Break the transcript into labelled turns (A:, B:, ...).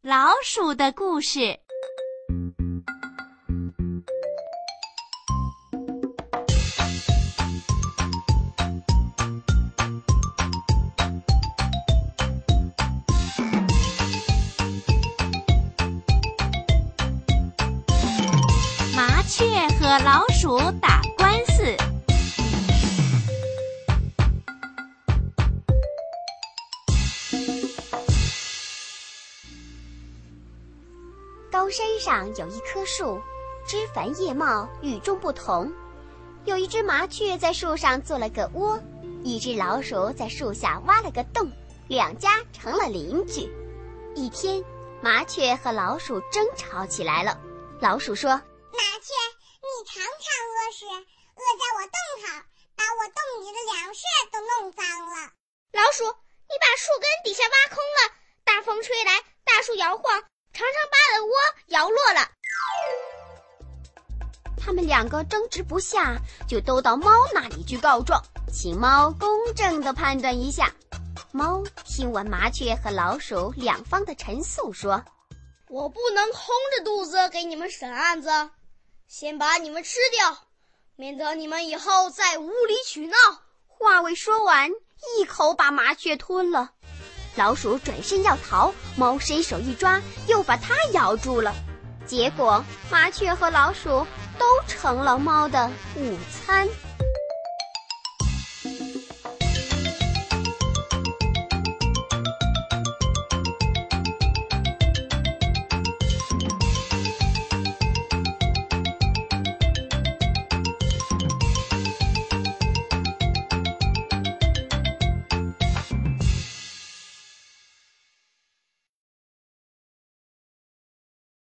A: 老鼠的故事。麻雀和老鼠打
B: 高山上有一棵树，枝繁叶茂，与众不同。有一只麻雀在树上做了个窝，一只老鼠在树下挖了个洞，两家成了邻居。一天，麻雀和老鼠争吵起来了。老鼠说：“
C: 麻雀，你常常屙屎，屙在我洞口，把我洞里的粮食都弄脏了。”
D: 老鼠，你把树根底下挖空了，大风吹来，大树摇晃。常常把的窝摇落了，
B: 他们两个争执不下，就都到猫那里去告状，请猫公正的判断一下。猫听完麻雀和老鼠两方的陈述，说：“
D: 我不能空着肚子给你们审案子，先把你们吃掉，免得你们以后再无理取闹。”
B: 话未说完，一口把麻雀吞了。老鼠转身要逃，猫伸手一抓，又把它咬住了。结果，麻雀和老鼠都成了猫的午餐。